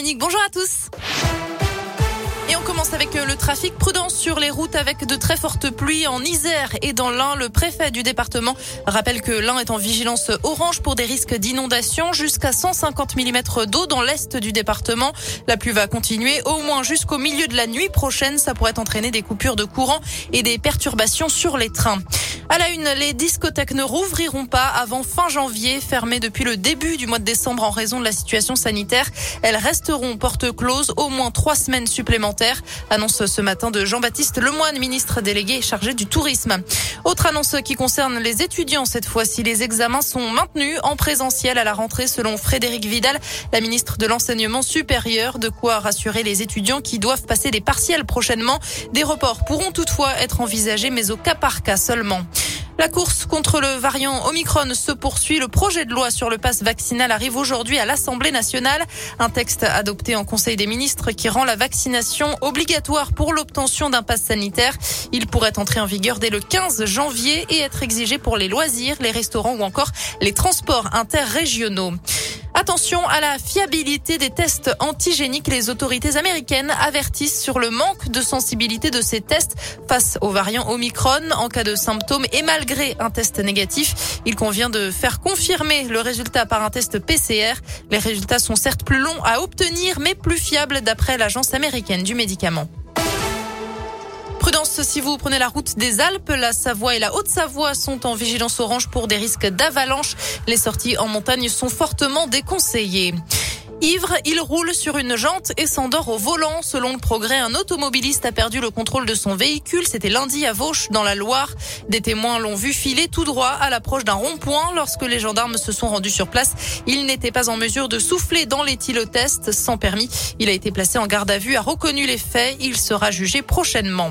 Bonjour à tous. Et on commence avec euh, le trafic. Prudence sur les routes avec de très fortes pluies en Isère et dans l'Ain. Le préfet du département rappelle que l'Ain est en vigilance orange pour des risques d'inondation jusqu'à 150 mm d'eau dans l'est du département. La pluie va continuer au moins jusqu'au milieu de la nuit prochaine. Ça pourrait entraîner des coupures de courant et des perturbations sur les trains. À la une, les discothèques ne rouvriront pas avant fin janvier, fermées depuis le début du mois de décembre en raison de la situation sanitaire. Elles resteront porte close au moins trois semaines supplémentaires. Annonce ce matin de Jean-Baptiste Lemoine, ministre délégué chargé du tourisme. Autre annonce qui concerne les étudiants cette fois-ci. Les examens sont maintenus en présentiel à la rentrée selon Frédéric Vidal, la ministre de l'enseignement supérieur. De quoi rassurer les étudiants qui doivent passer des partiels prochainement. Des reports pourront toutefois être envisagés, mais au cas par cas seulement. La course contre le variant Omicron se poursuit. Le projet de loi sur le pass vaccinal arrive aujourd'hui à l'Assemblée nationale. Un texte adopté en Conseil des ministres qui rend la vaccination obligatoire pour l'obtention d'un pass sanitaire. Il pourrait entrer en vigueur dès le 15 janvier et être exigé pour les loisirs, les restaurants ou encore les transports interrégionaux. Attention à la fiabilité des tests antigéniques. Les autorités américaines avertissent sur le manque de sensibilité de ces tests face aux variants Omicron en cas de symptômes et malgré un test négatif. Il convient de faire confirmer le résultat par un test PCR. Les résultats sont certes plus longs à obtenir mais plus fiables d'après l'agence américaine du médicament. Prudence si vous prenez la route des Alpes, la Savoie et la Haute-Savoie sont en vigilance orange pour des risques d'avalanche. Les sorties en montagne sont fortement déconseillées. Ivre, il roule sur une jante et s'endort au volant. Selon le progrès, un automobiliste a perdu le contrôle de son véhicule. C'était lundi à Vauche, dans la Loire. Des témoins l'ont vu filer tout droit à l'approche d'un rond-point. Lorsque les gendarmes se sont rendus sur place, il n'était pas en mesure de souffler dans l'éthylotest sans permis. Il a été placé en garde à vue, a reconnu les faits. Il sera jugé prochainement.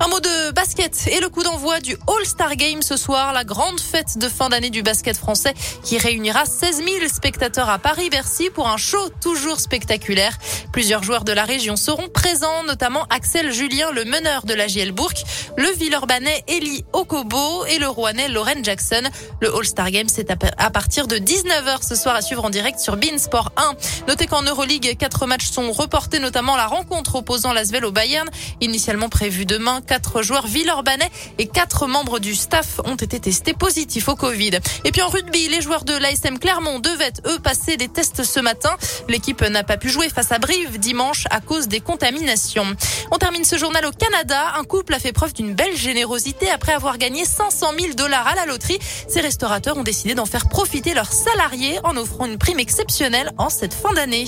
Un mot de basket et le coup d'envoi du All-Star Game ce soir, la grande fête de fin d'année du basket français qui réunira 16 000 spectateurs à Paris-Bercy pour un show toujours spectaculaire. Plusieurs joueurs de la région seront présents, notamment Axel Julien, le meneur de la JL Bourg, le Villeurbanais Eli Okobo et le Rouennais Lauren Jackson. Le All-Star Game, c'est à partir de 19h ce soir à suivre en direct sur Beansport 1. Notez qu'en Euroleague, quatre matchs sont reportés, notamment la rencontre opposant l'Asvel au Bayern, initialement prévue demain quatre joueurs villeurbanais et quatre membres du staff ont été testés positifs au Covid. Et puis en rugby, les joueurs de l'ASM Clermont devaient eux passer des tests ce matin. L'équipe n'a pas pu jouer face à Brive dimanche à cause des contaminations. On termine ce journal au Canada. Un couple a fait preuve d'une belle générosité après avoir gagné 500 000 dollars à la loterie. Ces restaurateurs ont décidé d'en faire profiter leurs salariés en offrant une prime exceptionnelle en cette fin d'année.